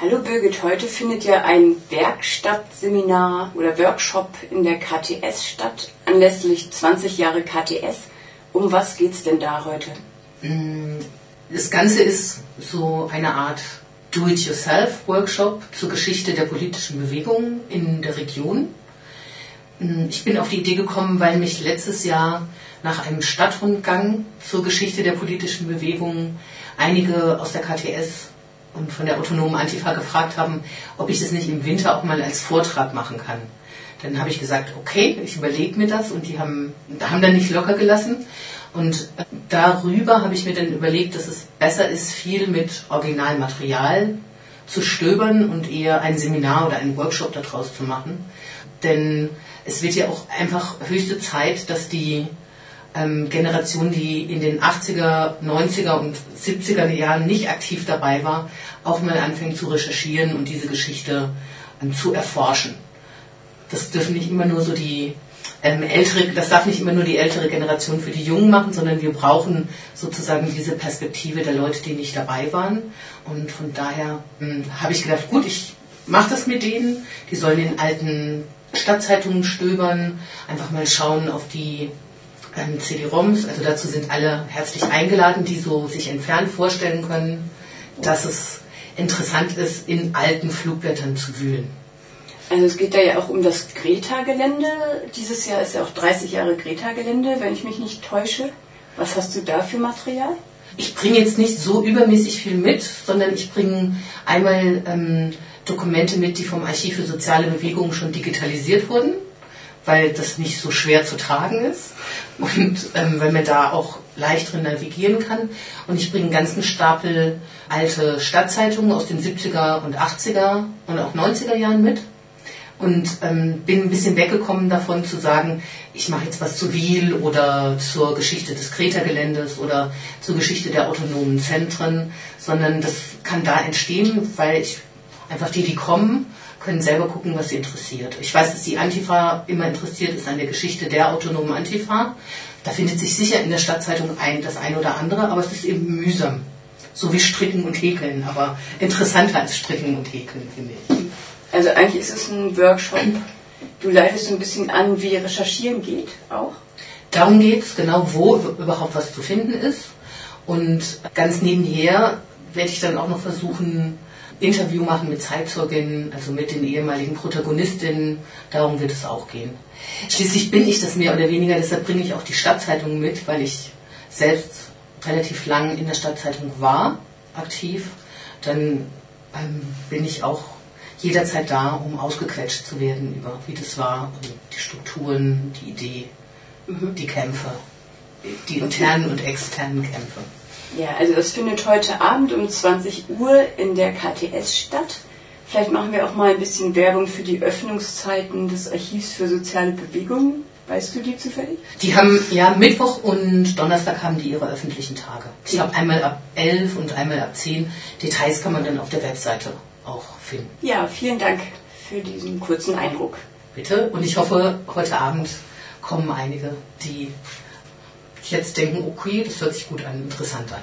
Hallo Birgit, heute findet ja ein Werkstattseminar oder Workshop in der KTS statt, anlässlich 20 Jahre KTS. Um was geht's denn da heute? Mm, das Ganze ist so eine Art Do-it-yourself-Workshop zur Geschichte der politischen Bewegung in der Region. Mm, ich bin auf die Idee gekommen, weil mich letztes Jahr nach einem Stadtrundgang zur Geschichte der politischen Bewegung einige aus der KTS und von der autonomen Antifa gefragt haben, ob ich das nicht im Winter auch mal als Vortrag machen kann. Dann habe ich gesagt, okay, ich überlege mir das und die haben, haben dann nicht locker gelassen. Und darüber habe ich mir dann überlegt, dass es besser ist, viel mit Originalmaterial zu stöbern und eher ein Seminar oder einen Workshop daraus zu machen. Denn es wird ja auch einfach höchste Zeit, dass die ähm, Generation, die in den 80er, 90er und 70er Jahren nicht aktiv dabei war, auch mal anfängt zu recherchieren und diese Geschichte ähm, zu erforschen. Das dürfen nicht immer nur so die ähm, ältere, das darf nicht immer nur die ältere Generation für die Jungen machen, sondern wir brauchen sozusagen diese Perspektive der Leute, die nicht dabei waren. Und von daher ähm, habe ich gedacht, gut, ich mache das mit denen. Die sollen in alten Stadtzeitungen stöbern, einfach mal schauen auf die ähm, CD-ROMs. Also dazu sind alle herzlich eingeladen, die so sich entfernt vorstellen können, dass es interessant ist, in alten Flugblättern zu wühlen. Also es geht da ja auch um das Greta-Gelände. Dieses Jahr ist ja auch 30 Jahre Greta-Gelände, wenn ich mich nicht täusche. Was hast du da für Material? Ich bringe jetzt nicht so übermäßig viel mit, sondern ich bringe einmal ähm, Dokumente mit, die vom Archiv für soziale Bewegungen schon digitalisiert wurden weil das nicht so schwer zu tragen ist und ähm, weil man da auch leicht drin navigieren kann. Und ich bringe einen ganzen Stapel alte Stadtzeitungen aus den 70er und 80er und auch 90er Jahren mit und ähm, bin ein bisschen weggekommen davon zu sagen, ich mache jetzt was zu Wiel oder zur Geschichte des Kreta-Geländes oder zur Geschichte der autonomen Zentren, sondern das kann da entstehen, weil ich einfach die, die kommen, können selber gucken, was sie interessiert. Ich weiß, dass die Antifa immer interessiert ist an der Geschichte der autonomen Antifa. Da findet sich sicher in der Stadtzeitung ein, das eine oder andere, aber es ist eben mühsam. So wie Stricken und Häkeln, aber interessanter als Stricken und Häkeln, finde ich. Also eigentlich ist es ein Workshop. Du leitest ein bisschen an, wie Recherchieren geht auch. Darum geht es, genau wo überhaupt was zu finden ist. Und ganz nebenher werde ich dann auch noch versuchen, Interview machen mit Zeitzeuginnen, also mit den ehemaligen Protagonistinnen. Darum wird es auch gehen. Schließlich bin ich das mehr oder weniger, deshalb bringe ich auch die Stadtzeitung mit, weil ich selbst relativ lang in der Stadtzeitung war, aktiv. Dann ähm, bin ich auch jederzeit da, um ausgequetscht zu werden über wie das war, die Strukturen, die Idee, mhm. die Kämpfe, die internen und externen Kämpfe. Ja, also das findet heute Abend um 20 Uhr in der KTS statt. Vielleicht machen wir auch mal ein bisschen Werbung für die Öffnungszeiten des Archivs für soziale Bewegungen. Weißt du die zufällig? Die haben, ja, Mittwoch und Donnerstag haben die ihre öffentlichen Tage. Ich glaube einmal ab 11 und einmal ab 10. Details kann man dann auf der Webseite auch finden. Ja, vielen Dank für diesen kurzen Eindruck. Bitte. Und ich hoffe, heute Abend kommen einige, die jetzt denken, okay, das hört sich gut an, interessant an.